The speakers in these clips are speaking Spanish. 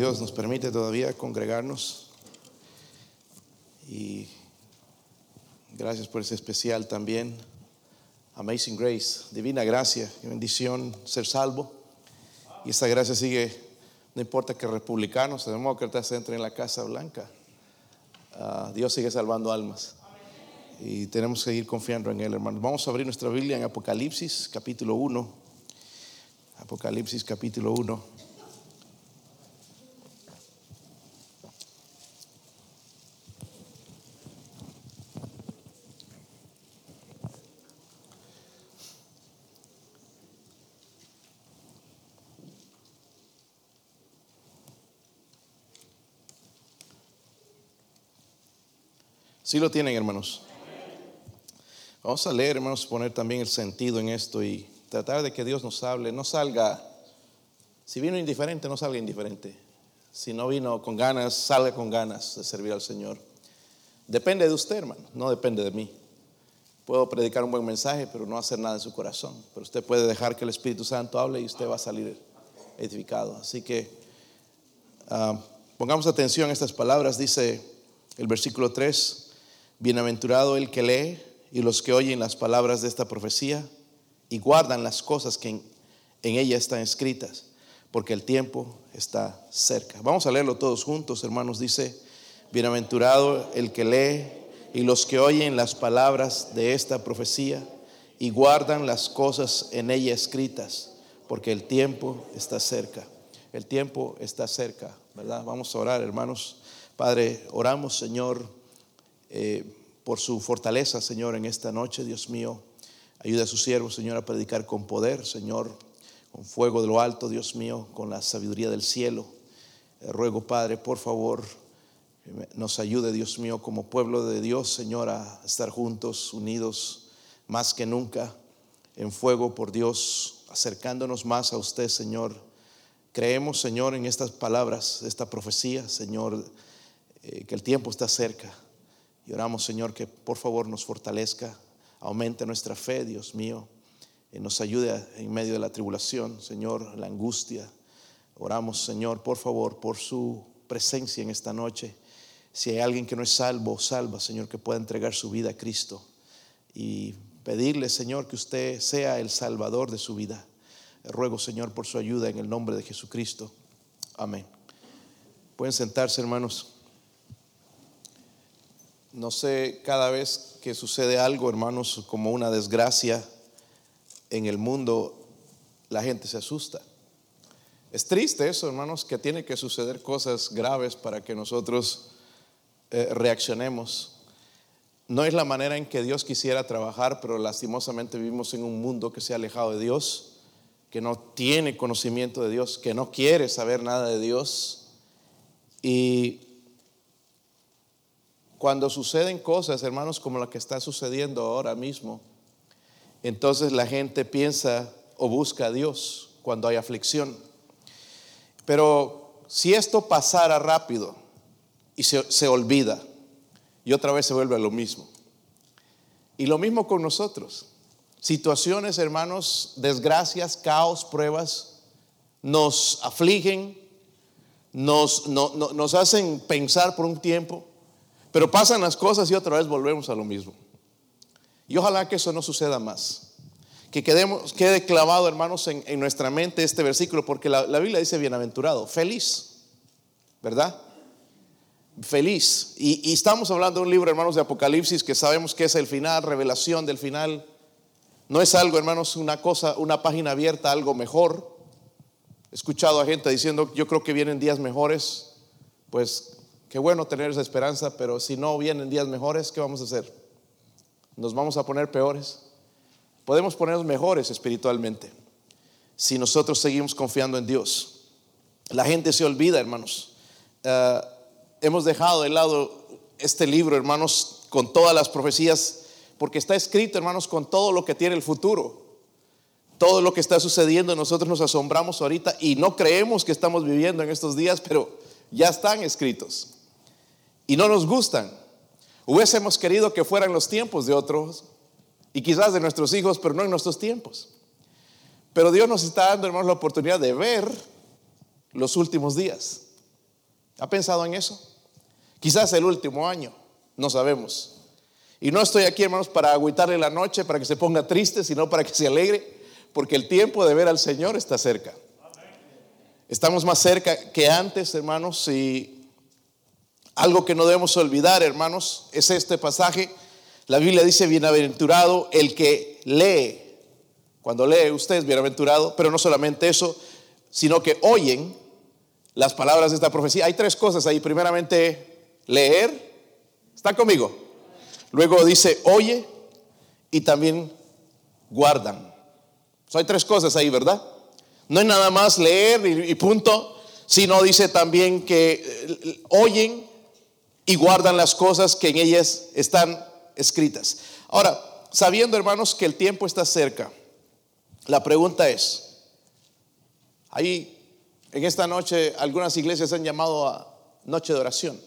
Dios nos permite todavía congregarnos y gracias por ese especial también. Amazing Grace, divina gracia y bendición ser salvo. Y esa gracia sigue, no importa que republicanos o demócratas entren en la Casa Blanca, ah, Dios sigue salvando almas. Y tenemos que seguir confiando en Él, hermanos. Vamos a abrir nuestra Biblia en Apocalipsis, capítulo 1. Apocalipsis, capítulo 1. Sí lo tienen, hermanos. Vamos a leer, hermanos, poner también el sentido en esto y tratar de que Dios nos hable. No salga, si vino indiferente, no salga indiferente. Si no vino con ganas, salga con ganas de servir al Señor. Depende de usted, hermano, no depende de mí. Puedo predicar un buen mensaje, pero no hacer nada en su corazón. Pero usted puede dejar que el Espíritu Santo hable y usted va a salir edificado. Así que ah, pongamos atención a estas palabras. Dice el versículo 3. Bienaventurado el que lee y los que oyen las palabras de esta profecía y guardan las cosas que en, ella están escritas, porque el tiempo está cerca. Vamos a leerlo todos juntos, hermanos. Dice, bienaventurado el que lee y los que oyen las palabras de esta profecía y guardan las cosas en ella escritas, porque el tiempo está cerca. El tiempo está cerca, ¿verdad? Vamos a orar, hermanos. Padre, oramos, Señor eh, por su fortaleza, Señor, en esta noche, Dios mío. Ayuda a su siervo, Señor, a predicar con poder, Señor, con fuego de lo alto, Dios mío, con la sabiduría del cielo. Eh, ruego, Padre, por favor, nos ayude, Dios mío, como pueblo de Dios, Señor, a estar juntos, unidos, más que nunca, en fuego por Dios, acercándonos más a usted, Señor. Creemos, Señor, en estas palabras, esta profecía, Señor, eh, que el tiempo está cerca y oramos, Señor, que por favor nos fortalezca, aumente nuestra fe, Dios mío, y nos ayude en medio de la tribulación, Señor, la angustia. Oramos, Señor, por favor, por su presencia en esta noche. Si hay alguien que no es salvo, salva, Señor, que pueda entregar su vida a Cristo. Y pedirle, Señor, que usted sea el salvador de su vida. Ruego, Señor, por su ayuda en el nombre de Jesucristo. Amén. Pueden sentarse, hermanos. No sé, cada vez que sucede algo, hermanos, como una desgracia en el mundo, la gente se asusta. Es triste eso, hermanos, que tiene que suceder cosas graves para que nosotros eh, reaccionemos. No es la manera en que Dios quisiera trabajar, pero lastimosamente vivimos en un mundo que se ha alejado de Dios, que no tiene conocimiento de Dios, que no quiere saber nada de Dios. Y cuando suceden cosas, hermanos, como la que está sucediendo ahora mismo, entonces la gente piensa o busca a Dios cuando hay aflicción. Pero si esto pasara rápido y se, olvida, y otra vez se vuelve a lo mismo. Y lo mismo con nosotros. Situaciones, hermanos, desgracias, caos, pruebas, nos afligen, nos, nos hacen pensar por un tiempo. Pero pasan las cosas y otra vez volvemos a lo mismo. Y ojalá que eso no suceda más. Que quedemos, quede clavado, hermanos, en, nuestra mente este versículo, porque la, Biblia dice bienaventurado, feliz, ¿verdad? Feliz. Y, y, estamos hablando de un libro, hermanos, de Apocalipsis, que sabemos que es el final, revelación del final. No es algo, hermanos, una cosa, una página abierta, algo mejor. He escuchado a gente diciendo, yo creo que vienen días mejores. Pues Qué bueno tener esa esperanza, pero si no vienen días mejores, ¿qué vamos a hacer? ¿Nos vamos a poner peores? Podemos ponernos mejores espiritualmente si nosotros seguimos confiando en Dios. La gente se olvida, hermanos. Eh, hemos dejado de lado este libro, hermanos, con todas las profecías, porque está escrito, hermanos, con todo lo que tiene el futuro. Todo lo que está sucediendo, nosotros nos asombramos ahorita y no creemos que estamos viviendo en estos días, pero ya están escritos y no nos gustan. Hubiésemos querido que fueran los tiempos de otros y quizás de nuestros hijos, pero no en nuestros tiempos. Pero Dios nos está dando, hermanos, la oportunidad de ver los últimos días. ¿Ha pensado en eso? Quizás el último año, no sabemos. Y no estoy aquí, hermanos, para agüitarle la noche, para que se ponga triste, sino para que se alegre, porque el tiempo de ver al Señor está cerca. Estamos más cerca que antes, hermanos, y algo que no debemos olvidar, hermanos, es este pasaje. La Biblia dice, bienaventurado el que lee. Cuando lee usted es bienaventurado, pero no solamente eso, sino que oyen las palabras de esta profecía. Hay tres cosas ahí. Primeramente, leer. ¿Está conmigo? Luego dice, oye y también guardan. hay tres cosas ahí, ¿verdad? No es nada más leer y, punto, sino dice también que eh, oyen y guardan las cosas que en ellas están escritas. Ahora, sabiendo hermanos que el tiempo está cerca, la pregunta es, ahí en esta noche algunas iglesias han llamado a noche de oración.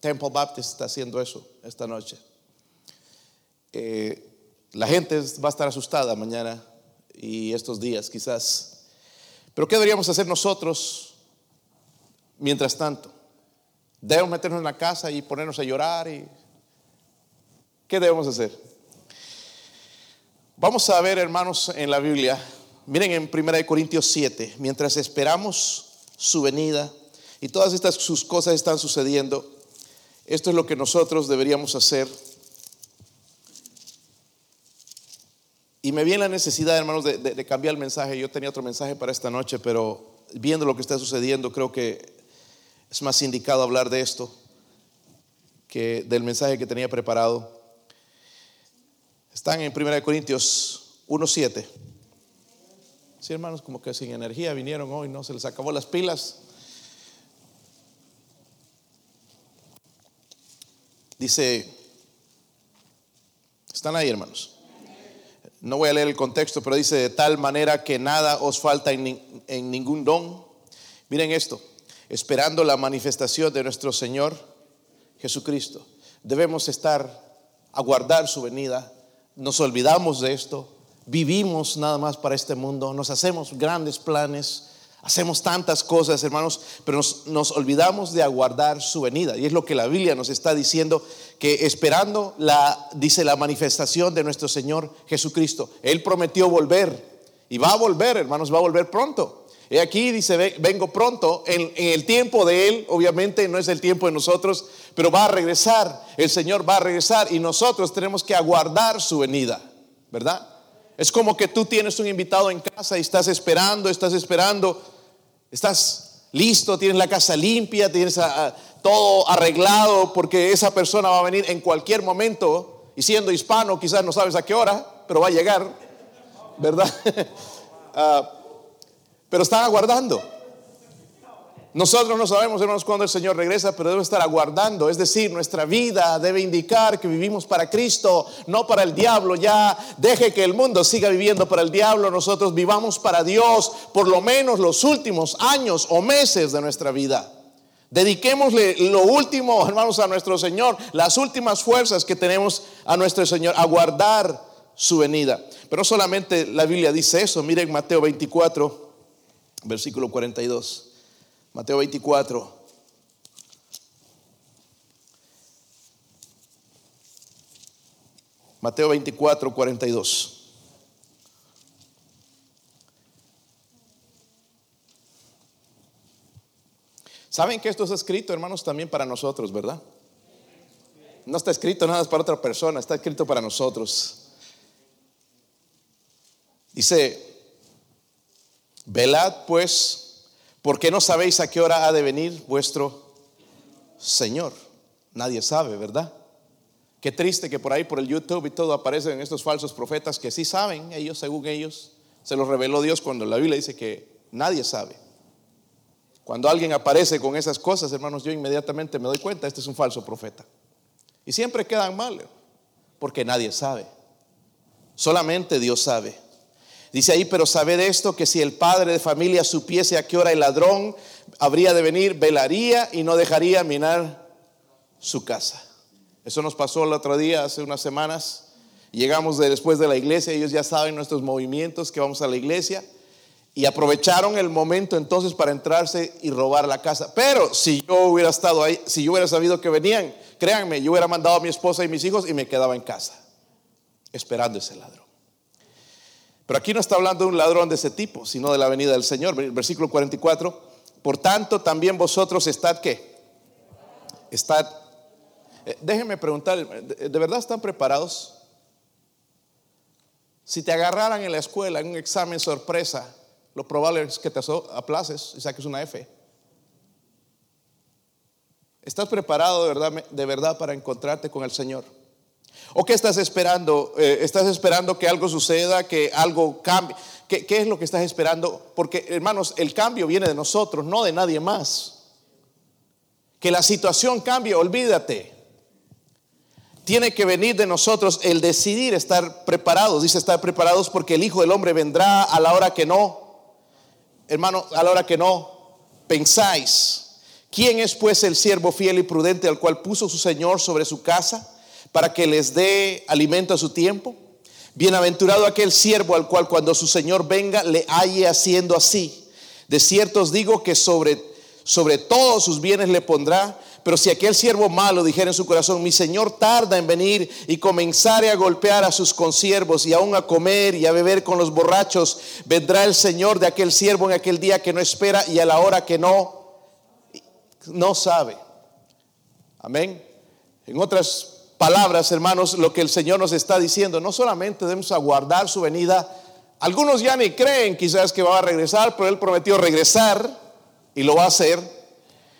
Temple Baptist está haciendo eso esta noche. Eh, la gente va a estar asustada mañana y estos días quizás. Pero ¿qué deberíamos hacer nosotros mientras tanto? ¿Debemos meternos en la casa y ponernos a llorar? Y... ¿Qué debemos hacer? Vamos a ver, hermanos, en la Biblia. Miren en 1 Corintios 7, mientras esperamos su venida y todas estas sus cosas están sucediendo, esto es lo que nosotros deberíamos hacer Y me viene la necesidad, hermanos, de, cambiar el mensaje. Yo tenía otro mensaje para esta noche, pero viendo lo que está sucediendo, creo que es más indicado hablar de esto que del mensaje que tenía preparado. Están en 1 Corintios 1.7. Sí, hermanos, como que sin energía vinieron hoy, ¿no? Se les acabó las pilas. Dice, están ahí, hermanos. No voy a leer el contexto, pero dice de tal manera que nada os falta en, ningún don. Miren esto, esperando la manifestación de nuestro Señor Jesucristo. Debemos estar, aguardar su venida. Nos olvidamos de esto. Vivimos nada más para este mundo. Nos hacemos grandes planes Hacemos tantas cosas, hermanos, pero nos, olvidamos de aguardar su venida. Y es lo que la Biblia nos está diciendo, que esperando la, dice la manifestación de nuestro Señor Jesucristo. Él prometió volver y va a volver, hermanos, va a volver pronto. Y aquí dice, vengo pronto, en, el tiempo de Él, obviamente no es el tiempo de nosotros, pero va a regresar, el Señor va a regresar y nosotros tenemos que aguardar su venida, ¿verdad? Es como que tú tienes un invitado en casa y estás esperando, estás esperando, estás listo, tienes la casa limpia, tienes todo arreglado porque esa persona va a venir en cualquier momento y siendo hispano quizás no sabes a qué hora, pero va a llegar, ¿verdad? Ah, pero están aguardando. Nosotros no sabemos, hermanos, cuándo el Señor regresa, pero debe estar aguardando. Es decir, nuestra vida debe indicar que vivimos para Cristo, no para el diablo. Ya deje que el mundo siga viviendo para el diablo. Nosotros vivamos para Dios por lo menos los últimos años o meses de nuestra vida. Dediquémosle lo último, hermanos, a nuestro Señor, las últimas fuerzas que tenemos a nuestro Señor, a guardar su venida. Pero no solamente la Biblia dice eso. Miren Mateo 24, versículo 42. Mateo 24. Mateo 24, 42. Saben que esto está escrito, hermanos, también para nosotros, ¿verdad? No está escrito nada para otra persona, está escrito para nosotros. Dice, velad pues ¿Por qué no sabéis a qué hora ha de venir vuestro Señor? Nadie sabe, ¿verdad? Qué triste que por ahí, por el YouTube y todo, aparecen estos falsos profetas que sí saben, ellos, según ellos, se los reveló Dios cuando la Biblia dice que nadie sabe. Cuando alguien aparece con esas cosas, hermanos, yo inmediatamente me doy cuenta, este es un falso profeta. Y siempre quedan mal, porque nadie sabe. Solamente Dios sabe. Dice ahí, pero sabed esto, que si el padre de familia supiese a qué hora el ladrón habría de venir, velaría y no dejaría minar su casa. Eso nos pasó el otro día, hace unas semanas. Llegamos después de la iglesia, ellos ya saben nuestros movimientos, que vamos a la iglesia. Y aprovecharon el momento entonces para entrarse y robar la casa. Pero si yo hubiera estado ahí, si yo hubiera sabido que venían, créanme, yo hubiera mandado a mi esposa y mis hijos y me quedaba en casa, esperando ese ladrón. Pero aquí no está hablando de un ladrón de ese tipo, sino de la venida del Señor. Versículo 44. Por tanto, también vosotros estad qué? Estad. Eh, déjenme preguntar, ¿de verdad están preparados? Si te agarraran en la escuela en un examen sorpresa, lo probable es que te aplaces y saques una F. ¿Estás preparado de verdad, de verdad para encontrarte con el Señor? ¿O qué estás esperando? Eh, ¿Estás esperando que algo suceda, que algo cambie? ¿Qué, ¿Qué, es lo que estás esperando? Porque, hermanos, el cambio viene de nosotros, no de nadie más. Que la situación cambie, olvídate. Tiene que venir de nosotros el decidir estar preparados. Dice estar preparados porque el Hijo del Hombre vendrá a la hora que no. Hermano, a la hora que no pensáis. ¿Quién es pues el siervo fiel y prudente al cual puso su Señor sobre su casa? Para que les dé alimento a su tiempo. Bienaventurado aquel siervo al cual cuando su Señor venga le halle haciendo así. De cierto os digo que sobre, sobre todos sus bienes le pondrá. Pero si aquel siervo malo dijera en su corazón, mi Señor tarda en venir y comenzare a golpear a sus consiervos y aún a comer y a beber con los borrachos, vendrá el Señor de aquel siervo en aquel día que no espera y a la hora que no, no sabe. Amén. En otras palabras, hermanos, lo que el Señor nos está diciendo. No solamente debemos aguardar su venida. Algunos ya ni creen quizás que va a regresar, pero Él prometió regresar y lo va a hacer.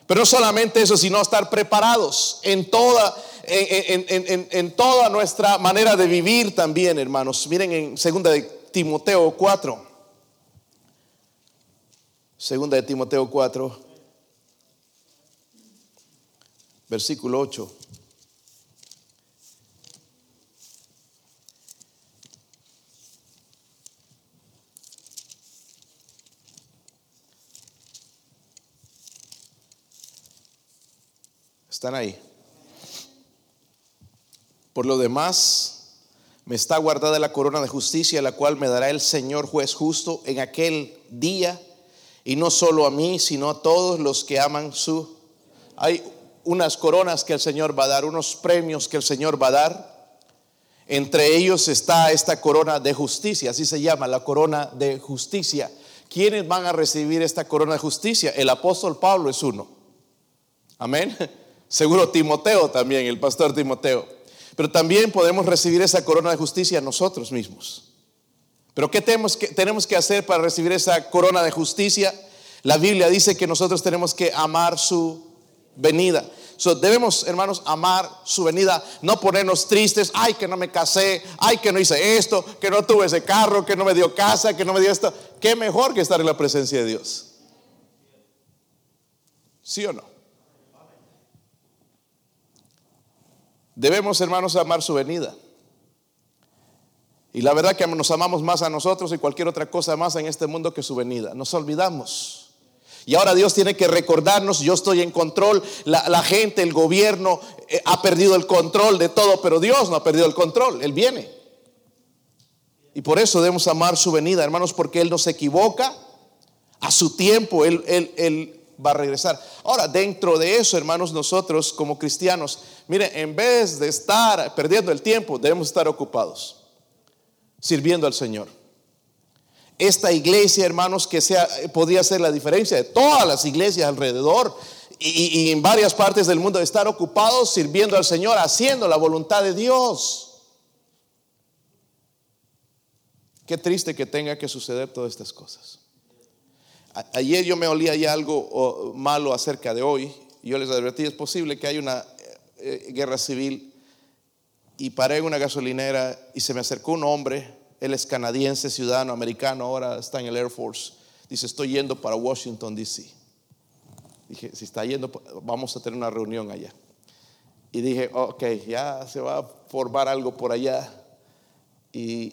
Pero no solamente eso, sino estar preparados en toda, en, en toda nuestra manera de vivir también, hermanos. Miren en segunda de Timoteo 4. Segunda de Timoteo 4, versículo 8. Están ahí. Por lo demás, me está guardada la corona de justicia, la cual me dará el Señor juez justo en aquel día, y no solo a mí, sino a todos los que aman su... Hay unas coronas que el Señor va a dar, unos premios que el Señor va a dar. Entre ellos está esta corona de justicia, así se llama, la corona de justicia. ¿Quiénes van a recibir esta corona de justicia? El apóstol Pablo es uno. Amén. Seguro Timoteo también, el pastor Timoteo. Pero también podemos recibir esa corona de justicia nosotros mismos. Pero ¿qué tenemos que, tenemos que hacer para recibir esa corona de justicia? La Biblia dice que nosotros tenemos que amar su venida. debemos, hermanos, amar su venida, no ponernos tristes, ay que no me casé, ay que no hice esto, que no tuve ese carro, que no me dio casa, que no me dio esto. Qué mejor que estar en la presencia de Dios. ¿Sí o no? Debemos, hermanos, amar su venida. Y la verdad que nos amamos más a nosotros y cualquier otra cosa más en este mundo que su venida. Nos olvidamos. Y ahora Dios tiene que recordarnos, yo estoy en control, la, gente, el gobierno eh, ha perdido el control de todo, pero Dios no ha perdido el control, Él viene. Y por eso debemos amar su venida, hermanos, porque Él no se equivoca a su tiempo, él, él va a regresar. Ahora, dentro de eso, hermanos, nosotros como cristianos, mire, en vez de estar perdiendo el tiempo, debemos estar ocupados, sirviendo al Señor. Esta iglesia, hermanos, que sea, podría ser la diferencia de todas las iglesias alrededor y, y en varias partes del mundo, estar ocupados sirviendo al Señor, haciendo la voluntad de Dios. Qué triste que tenga que suceder todas estas cosas. Ayer yo me olía ya algo malo acerca de hoy. Yo les advertí, es posible que haya una eh, guerra civil. Y paré en una gasolinera y se me acercó un hombre. Él es canadiense, ciudadano americano, ahora está en el Air Force. Dice, estoy yendo para Washington, D.C. Dije, si está yendo, vamos a tener una reunión allá. Y dije, ok, ya se va a formar algo por allá. Y,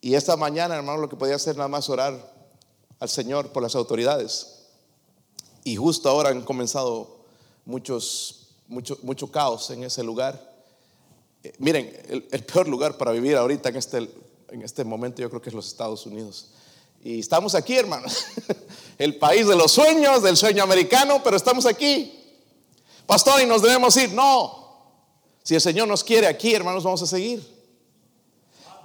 y esta mañana, hermano, lo que podía hacer nada más orar al Señor por las autoridades. Y justo ahora han comenzado muchos, mucho, caos en ese lugar. Eh, miren, el, peor lugar para vivir ahorita en este, en este momento yo creo que es los Estados Unidos. Y estamos aquí, hermanos. El país de los sueños, del sueño americano, pero estamos aquí. Pastor, y nos debemos ir. No. Si el Señor nos quiere aquí, hermanos, vamos a seguir.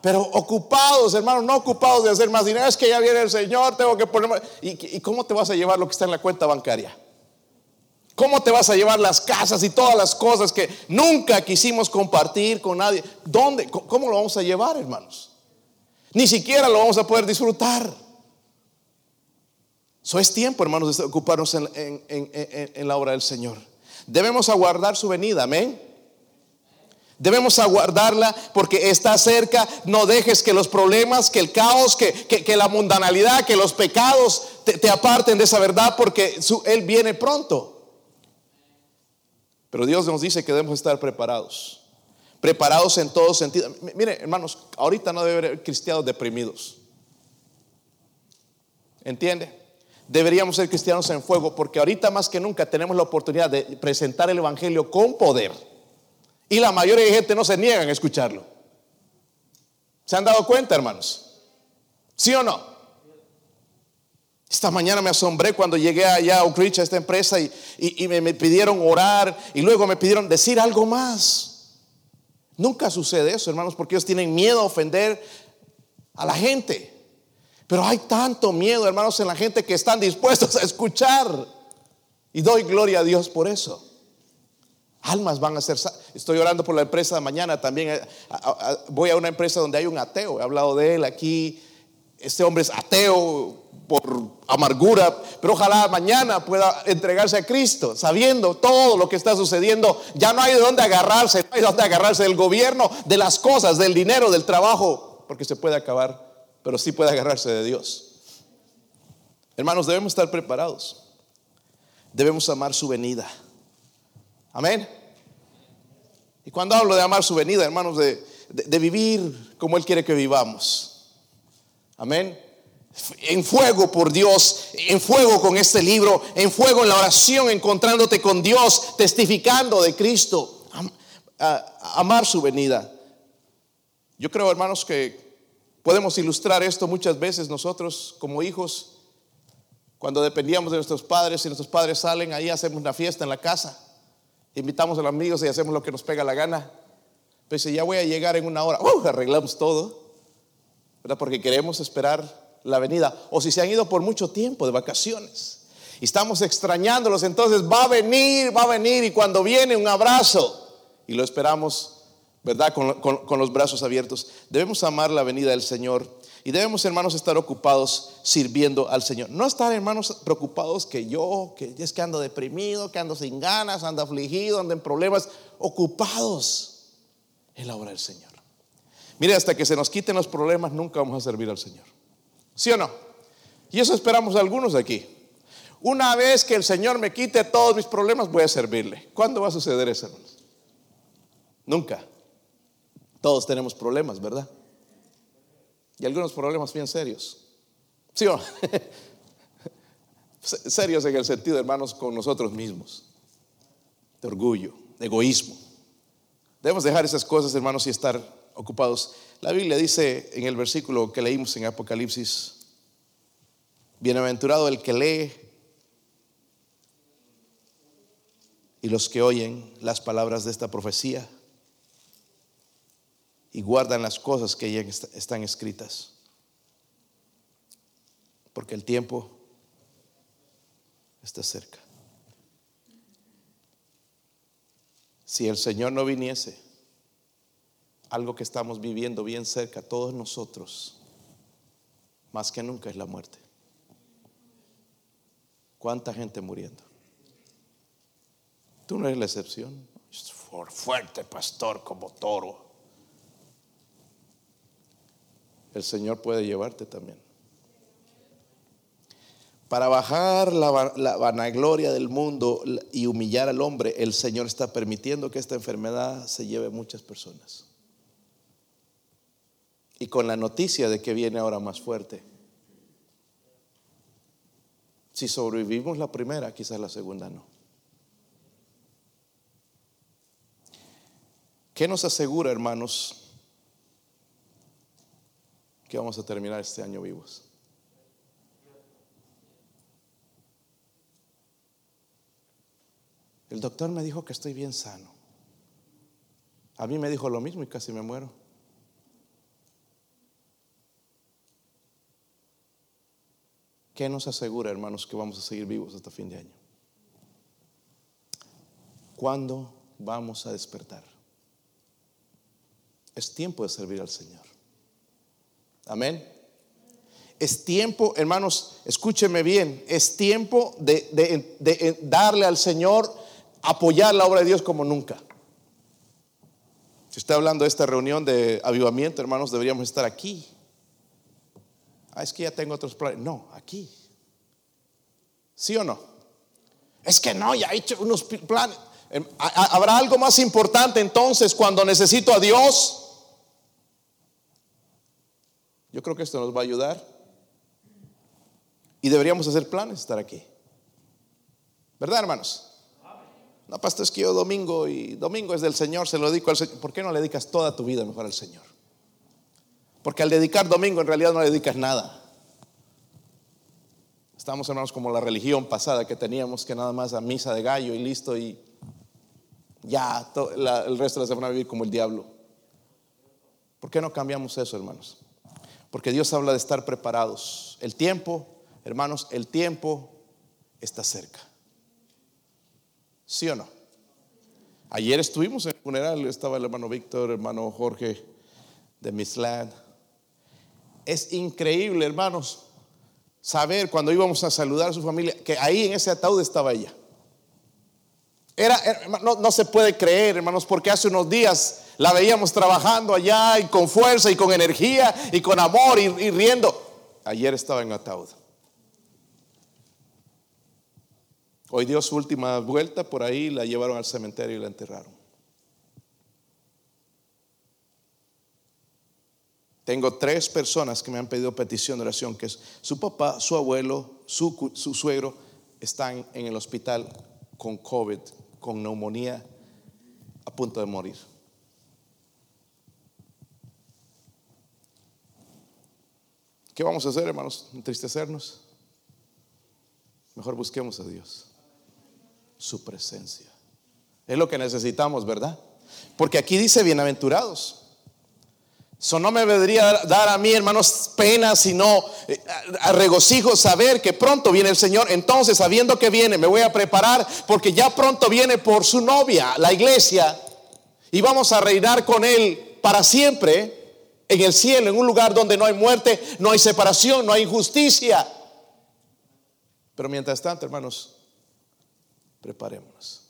Pero ocupados, hermanos, no ocupados de hacer más dinero. Es que ya viene el Señor, tengo que poner ¿Y, ¿Y cómo te vas a llevar lo que está en la cuenta bancaria? ¿Cómo te vas a llevar las casas y todas las cosas que nunca quisimos compartir con nadie? ¿Dónde? ¿Cómo lo vamos a llevar, hermanos? Ni siquiera lo vamos a poder disfrutar. Eso es tiempo, hermanos, de ocuparnos en, la obra del Señor. Debemos aguardar su venida, amén. Debemos aguardarla porque está cerca. No dejes que los problemas, que el caos, que, la mundanalidad, que los pecados te, aparten de esa verdad porque Él viene pronto. Pero Dios nos dice que debemos estar preparados. Preparados en todo sentido. Mire, hermanos, ahorita no debe haber cristianos deprimidos. ¿Entiende? deberíamos ser cristianos en fuego, porque ahorita más que nunca tenemos la oportunidad de presentar el Evangelio con poder. Y la mayoría de gente no se niegan a escucharlo. ¿Se han dado cuenta, hermanos? ¿Sí o no? Esta mañana me asombré cuando llegué allá a Oak a esta empresa, y, me, me, pidieron orar y luego me pidieron decir algo más. Nunca sucede eso, hermanos, porque ellos tienen miedo a ofender a la gente. Pero hay tanto miedo, hermanos, en la gente que están dispuestos a escuchar. Y doy gloria a Dios por eso. Almas van a ser. Estoy orando por la empresa de mañana también. Eh, voy a una empresa donde hay un ateo. He hablado de él aquí. Este hombre es ateo por amargura, pero ojalá mañana pueda entregarse a Cristo, sabiendo todo lo que está sucediendo. Ya no hay de dónde agarrarse, no hay de dónde agarrarse del gobierno, de las cosas, del dinero, del trabajo, porque se puede acabar pero sí puede agarrarse de Dios. Hermanos, debemos estar preparados. Debemos amar su venida. Amén. Y cuando hablo de amar su venida, hermanos, de, vivir como Él quiere que vivamos. Amén. En fuego por Dios, en fuego con este libro, en fuego en la oración, encontrándote con Dios, testificando de Cristo. amar su venida. Yo creo, hermanos, que Podemos ilustrar esto muchas veces nosotros como hijos, cuando dependíamos de nuestros padres y nuestros padres salen, ahí hacemos una fiesta en la casa, invitamos a los amigos y hacemos lo que nos pega la gana. Pero si ya voy a llegar en una hora, arreglamos todo, ¿verdad? Porque queremos esperar la venida. O si se han ido por mucho tiempo de vacaciones y estamos extrañándolos, entonces va a venir, va a venir y cuando viene un abrazo y lo esperamos ¿verdad? Con, los brazos abiertos. Debemos amar la venida del Señor y debemos, hermanos, estar ocupados sirviendo al Señor. No estar, hermanos, preocupados que yo, que es que ando deprimido, que ando sin ganas, ando afligido, ando en problemas. Ocupados en la obra del Señor. Mire, hasta que se nos quiten los problemas, nunca vamos a servir al Señor. ¿Sí o no? Y eso esperamos algunos de aquí. Una vez que el Señor me quite todos mis problemas, voy a servirle. ¿Cuándo va a suceder eso, hermanos? Nunca. Todos tenemos problemas, ¿verdad? Y algunos problemas bien serios. ¿Sí o no? serios en el sentido, hermanos, con nosotros mismos. De orgullo, de egoísmo. Debemos dejar esas cosas, hermanos, y estar ocupados. La Biblia dice en el versículo que leímos en Apocalipsis, bienaventurado el que lee y los que oyen las palabras de esta profecía y guardan las cosas que ya están escritas. Porque el tiempo está cerca. Si el Señor no viniese, algo que estamos viviendo bien cerca, todos nosotros, más que nunca es la muerte. ¿Cuánta gente muriendo? Tú no eres la excepción. Fuerte pastor como toro. El Señor puede llevarte también. Para bajar la, vanagloria del mundo y humillar al hombre, el Señor está permitiendo que esta enfermedad se lleve a muchas personas. Y con la noticia de que viene ahora más fuerte. Si sobrevivimos la primera, quizás la segunda no. ¿Qué nos asegura, hermanos, que vamos a terminar este año vivos. El doctor me dijo que estoy bien sano. A mí me dijo lo mismo y casi me muero. ¿Qué nos asegura, hermanos, que vamos a seguir vivos hasta fin de año? ¿Cuándo vamos a despertar? Es tiempo de servir al Señor. Amén. Es tiempo, hermanos, escúcheme bien, es tiempo de, darle al Señor, apoyar la obra de Dios como nunca. Si está hablando de esta reunión de avivamiento, hermanos, deberíamos estar aquí. Ah, es que ya tengo otros planes. No, aquí. ¿Sí o no? Es que no, ya he hecho unos planes. Em, ¿Habrá algo más importante entonces cuando necesito a Dios? Yo creo que esto nos va a ayudar. Y deberíamos hacer planes estar aquí. ¿Verdad, hermanos? No, pastor, es que yo domingo y domingo es del Señor, se lo dedico al Señor. ¿Por qué no le dedicas toda tu vida mejor al Señor? Porque al dedicar domingo en realidad no le dedicas nada. Estamos hermanos como la religión pasada que teníamos que nada más a misa de gallo y listo y ya el resto de la semana vivir como el diablo. ¿Por qué no cambiamos eso, hermanos? Porque Dios habla de estar preparados. El tiempo, hermanos, el tiempo está cerca. ¿Sí o no? Ayer estuvimos en el funeral, estaba el hermano Víctor, hermano Jorge de Mislad. Es increíble, hermanos, saber cuando íbamos a saludar a su familia que ahí en ese ataúd estaba ella. Era, no, no, se puede creer, hermanos, porque hace unos días la veíamos trabajando allá y con fuerza y con energía y con amor y, riendo. Ayer estaba en ataúd. Hoy dio su última vuelta por ahí, la llevaron al cementerio y la enterraron. Tengo tres personas que me han pedido petición de oración, que es su papá, su abuelo, su suegro, están en el hospital con COVID, con neumonía, a punto de morir. ¿Qué vamos a hacer, hermanos? ¿Entristecernos? Mejor busquemos a Dios su presencia. Es lo que necesitamos, ¿verdad? Porque aquí dice bienaventurados. Eso no me debería dar a mí, hermanos, pena, sino eh, a regocijo saber que pronto viene el Señor. Entonces, sabiendo que viene, me voy a preparar porque ya pronto viene por su novia, la iglesia, y vamos a reinar con Él para siempre en el cielo, en un lugar donde no hay muerte, no hay separación, no hay injusticia. Pero mientras tanto, hermanos, preparémonos.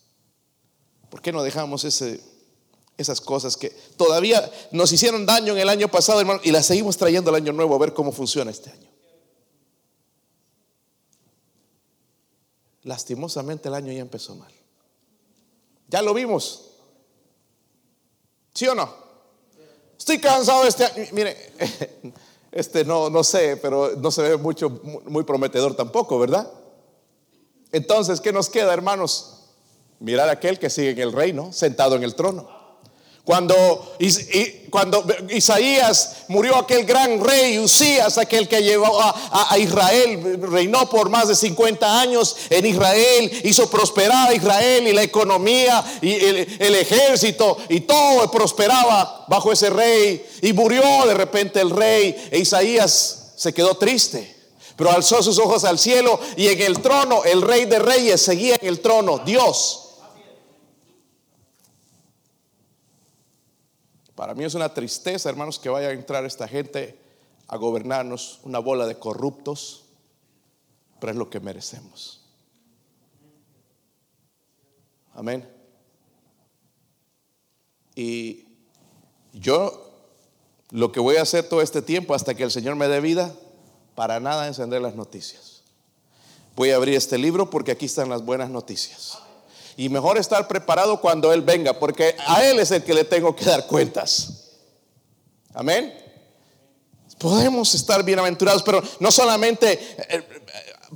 ¿Por qué no dejamos esas cosas que todavía nos hicieron daño en el año pasado, hermano, y las seguimos trayendo el año nuevo a ver cómo funciona este año? Lastimosamente el año ya empezó mal. Ya lo vimos. ¿Sí o no? Estoy cansado este año. Mire, este no, no sé, pero no se ve mucho, muy prometedor tampoco, ¿verdad? Entonces, ¿qué nos queda, hermanos? Mirar a aquel que sigue en el reino, sentado en el trono. Cuando, cuando Isaías murió aquel gran rey Usías, aquel que llevó a, Israel, reinó por más de 50 años en Israel, hizo prosperar a Israel y la economía y el, el ejército y todo prosperaba bajo ese rey. Y murió de repente el rey e Isaías se quedó triste. Pero alzó sus ojos al cielo y en el trono el rey de reyes seguía en el trono, Dios. Para mí es una tristeza, hermanos, que vaya a entrar esta gente a gobernarnos, una bola de corruptos, pero es lo que merecemos. Amén. Y yo lo que voy a hacer todo este tiempo hasta que el Señor me dé vida para nada encender las noticias. Voy a abrir este libro porque aquí están las buenas noticias. Y mejor estar preparado cuando Él venga, porque a Él es el que le tengo que dar cuentas. Amén. Podemos estar bienaventurados, pero no solamente, eh, eh,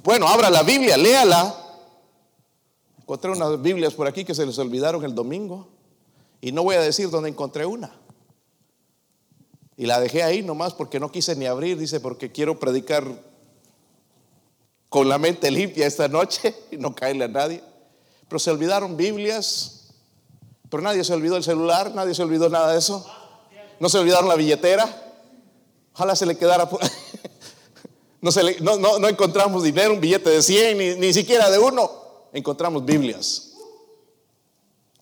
bueno, abra la Biblia, léala. Encontré unas Biblias por aquí que se les olvidaron el domingo. Y no voy a decir dónde encontré una. Y la dejé ahí nomás porque no quise ni abrir, dice, porque quiero predicar con la mente limpia esta noche y no caerle a nadie. Pero se olvidaron Biblias, pero nadie se olvidó el celular, nadie se olvidó nada de eso. No se olvidaron la billetera. Ojalá se le quedara. No, encontramos dinero, un billete de 100, ni, ni siquiera de uno. Encontramos Biblias.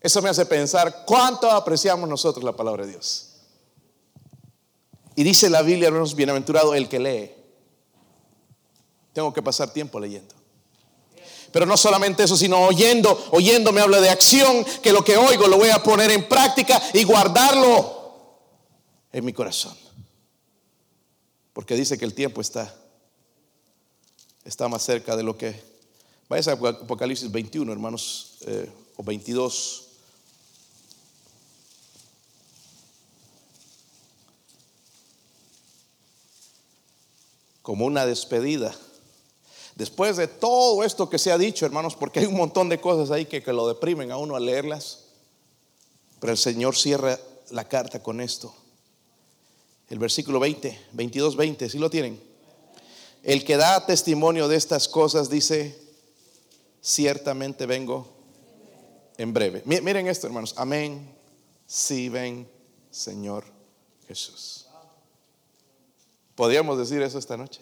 Eso me hace pensar cuánto apreciamos nosotros la palabra de Dios. Y dice la Biblia, hermanos, bienaventurado el que lee. Tengo que pasar tiempo leyendo. Pero no solamente eso, sino oyendo. Oyendo me habla de acción, que lo que oigo lo voy a poner en práctica y guardarlo en mi corazón. Porque dice que el tiempo está, está más cerca de lo que... Vaya a Apocalipsis 21, hermanos, eh, o 22. Como una despedida. Después de todo esto que se ha dicho, hermanos, porque hay un montón de cosas ahí que, que lo deprimen a uno al leerlas, pero el Señor cierra la carta con esto. El versículo 20, 22, 20, si lo tienen? El que da testimonio de estas cosas dice, ciertamente vengo en breve. Miren esto, hermanos. Amén. Si ven, Señor Jesús. ¿Podríamos decir eso esta noche?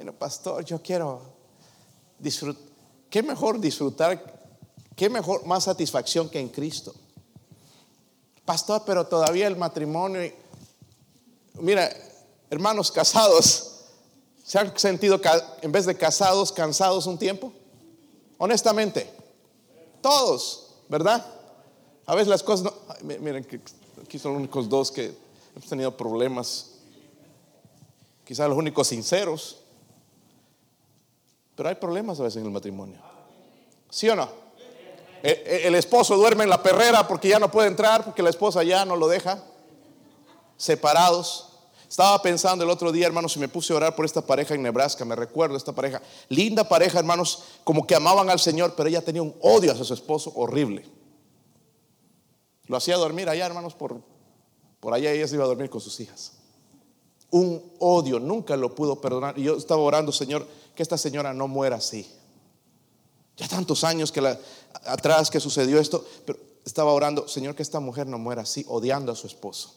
Bueno, pastor, yo quiero disfrutar. ¿Qué mejor disfrutar? ¿Qué mejor, más satisfacción que en Cristo? Pastor, pero todavía el matrimonio. Mira, hermanos casados, ¿se han sentido en vez de casados, cansados un tiempo? Honestamente, todos, ¿verdad? A veces las cosas no. Miren, aquí son los únicos dos que hemos tenido problemas. Quizás los únicos sinceros. Pero hay problemas a veces en el matrimonio. ¿Sí o no? El, esposo duerme en la perrera porque ya no puede entrar, porque la esposa ya no lo deja. Separados. Estaba pensando el otro día, hermanos, y me puse a orar por esta pareja en Nebraska. Me recuerdo esta pareja. Linda pareja, hermanos, como que amaban al Señor, pero ella tenía un odio hacia su esposo horrible. Lo hacía dormir allá, hermanos, por, por allá ella se iba a dormir con sus hijas. Un odio, nunca lo pudo perdonar. Y yo estaba orando, Señor, que esta señora no muera así. Ya tantos años que atrás que sucedió esto, pero estaba orando, Señor, que esta mujer no muera así, odiando a su esposo.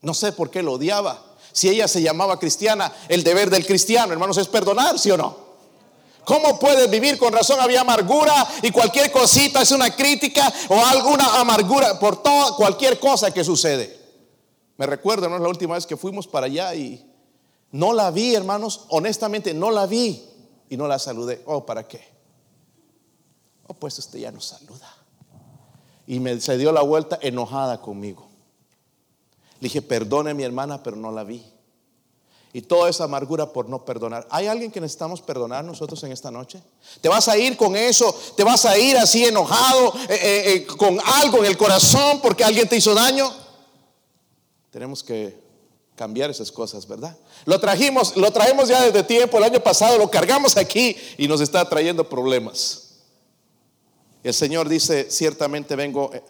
No sé por qué lo odiaba. Si ella se llamaba cristiana, el deber del cristiano, hermanos, es perdonar, ¿sí o no? ¿Cómo puedes vivir con razón? Había amargura y cualquier cosita es una crítica o alguna amargura por toda cualquier cosa que sucede. Me recuerdo, ¿no? La última vez que fuimos para allá y no la vi, hermanos, honestamente no la vi y no la saludé. Oh, ¿para qué? Oh, pues usted ya no saluda. Y me se dio la vuelta enojada conmigo. Le dije, perdone mi hermana, pero no la vi. Y toda esa amargura por no perdonar. ¿Hay alguien que necesitamos perdonar nosotros en esta noche? ¿Te vas a ir con eso? ¿Te vas a ir así enojado, eh, eh, eh, con algo en el corazón porque alguien te hizo daño? Tenemos que cambiar esas cosas, ¿verdad? Lo trajimos, lo traemos ya desde tiempo, el año pasado lo cargamos aquí y nos está trayendo problemas. El Señor dice, ciertamente vengo eh,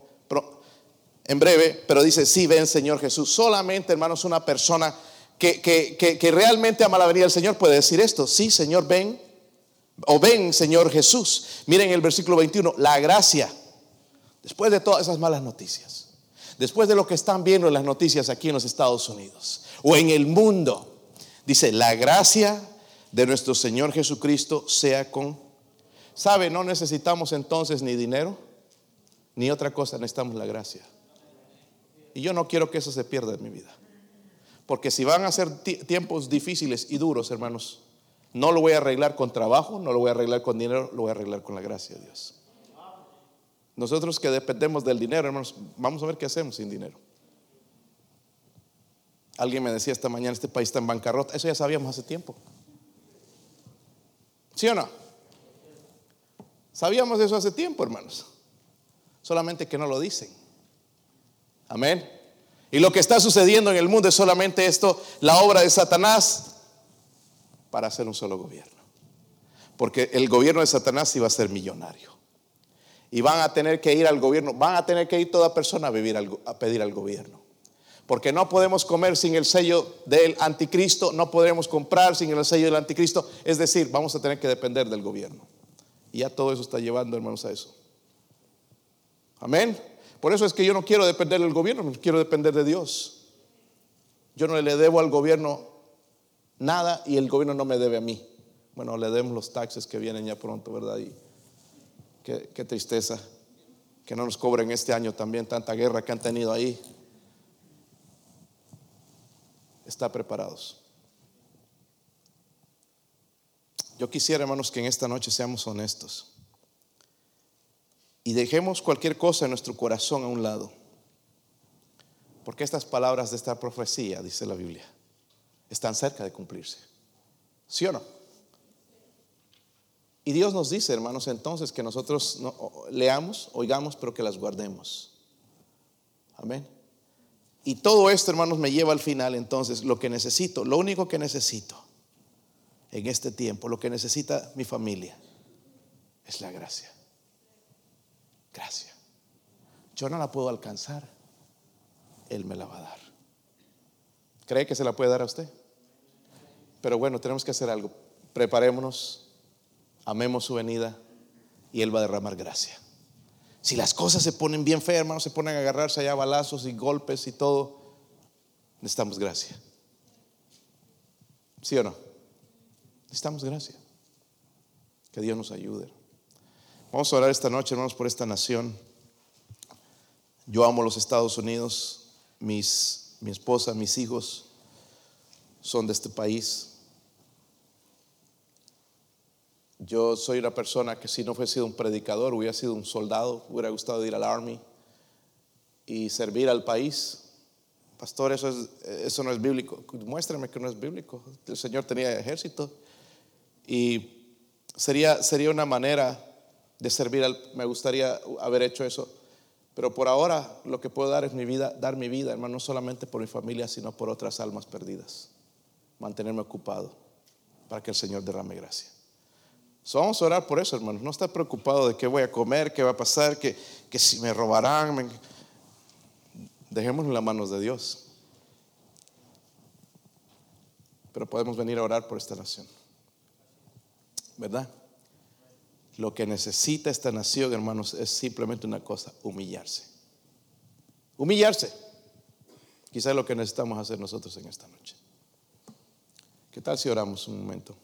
en breve, pero dice, sí, ven Señor Jesús. Solamente, hermanos, una persona que, que realmente ama la venida del Señor puede decir esto, sí, Señor, ven, o ven, Señor Jesús. Miren el versículo 21, la gracia, después de todas esas malas noticias después de lo que están viendo en las noticias aquí en los Estados Unidos o en el mundo, dice, la gracia de nuestro Señor Jesucristo sea con... ¿Sabe? No necesitamos entonces ni dinero, ni otra cosa, necesitamos la gracia. Y yo no quiero que eso se pierda en mi vida. Porque si van a ser tiempos difíciles y duros, hermanos, no lo voy a arreglar con trabajo, no lo voy a arreglar con dinero, lo voy a arreglar con la gracia de Dios. Nosotros que dependemos del dinero, hermanos, vamos a ver qué hacemos sin dinero. Alguien me decía esta mañana, este país está en bancarrota. Eso ya sabíamos hace tiempo. ¿Sí o no? Sabíamos eso hace tiempo, hermanos. Solamente que no lo dicen. Amén. Y lo que está sucediendo en el mundo es solamente esto, la obra de Satanás para hacer un solo gobierno. Porque el gobierno de Satanás iba a ser millonario y van a tener que ir al gobierno, van a tener que ir toda persona a, vivir a pedir al gobierno. Porque no podemos comer sin el sello del anticristo, no podremos comprar sin el sello del anticristo, es decir, vamos a tener que depender del gobierno. Y ya todo eso está llevando, hermanos, a eso. Amén. Por eso es que yo no quiero depender del gobierno, quiero depender de Dios. Yo no le debo al gobierno nada y el gobierno no me debe a mí. Bueno, le demos los taxes que vienen ya pronto, ¿verdad? Y qué, tristeza que no nos cobren este año también tanta guerra que han tenido ahí. Está preparados. Yo quisiera, hermanos, que en esta noche seamos honestos y dejemos cualquier cosa en nuestro corazón a un lado. Porque estas palabras de esta profecía, dice la Biblia, están cerca de cumplirse. ¿Sí o no? Y Dios nos dice, hermanos, entonces que nosotros leamos, oigamos, pero que las guardemos. Amén. Y todo esto, hermanos, me lleva al final, entonces, lo que necesito, lo único que necesito en este tiempo, lo que necesita mi familia, es la gracia. Gracia. Yo no la puedo alcanzar, Él me la va a dar. ¿Cree que se la puede dar a usted? Pero bueno, tenemos que hacer algo. Preparémonos, amemos su venida y Él va a derramar gracia. Si las cosas se ponen bien feas, hermanos, se ponen a agarrarse allá balazos y golpes y todo, necesitamos gracia. ¿Sí o no? Necesitamos gracia. Que Dios nos ayude. Vamos a orar esta noche, hermanos, por esta nación. Yo amo los Estados Unidos, mis, mi esposa, mis hijos son de este país. Yo soy una persona que si no fuese sido un predicador, hubiera sido un soldado, hubiera gustado ir al army y servir al país. Pastor, eso, es, eso no es bíblico. Muéstrame que no es bíblico. El Señor tenía ejército y sería, sería una manera de servir. Al, me gustaría haber hecho eso. Pero por ahora lo que puedo dar es mi vida, dar mi vida, hermano, no solamente por mi familia, sino por otras almas perdidas. Mantenerme ocupado para que el Señor derrame gracia vamos a orar por eso, hermanos. No está preocupado de qué voy a comer, qué va a pasar, que, que si me robarán. Dejémoslo en las manos de Dios. Pero podemos venir a orar por esta nación. ¿Verdad? Lo que necesita esta nación, hermanos, es simplemente una cosa, humillarse. Humillarse. Quizás es lo que necesitamos hacer nosotros en esta noche. ¿Qué tal si oramos un momento?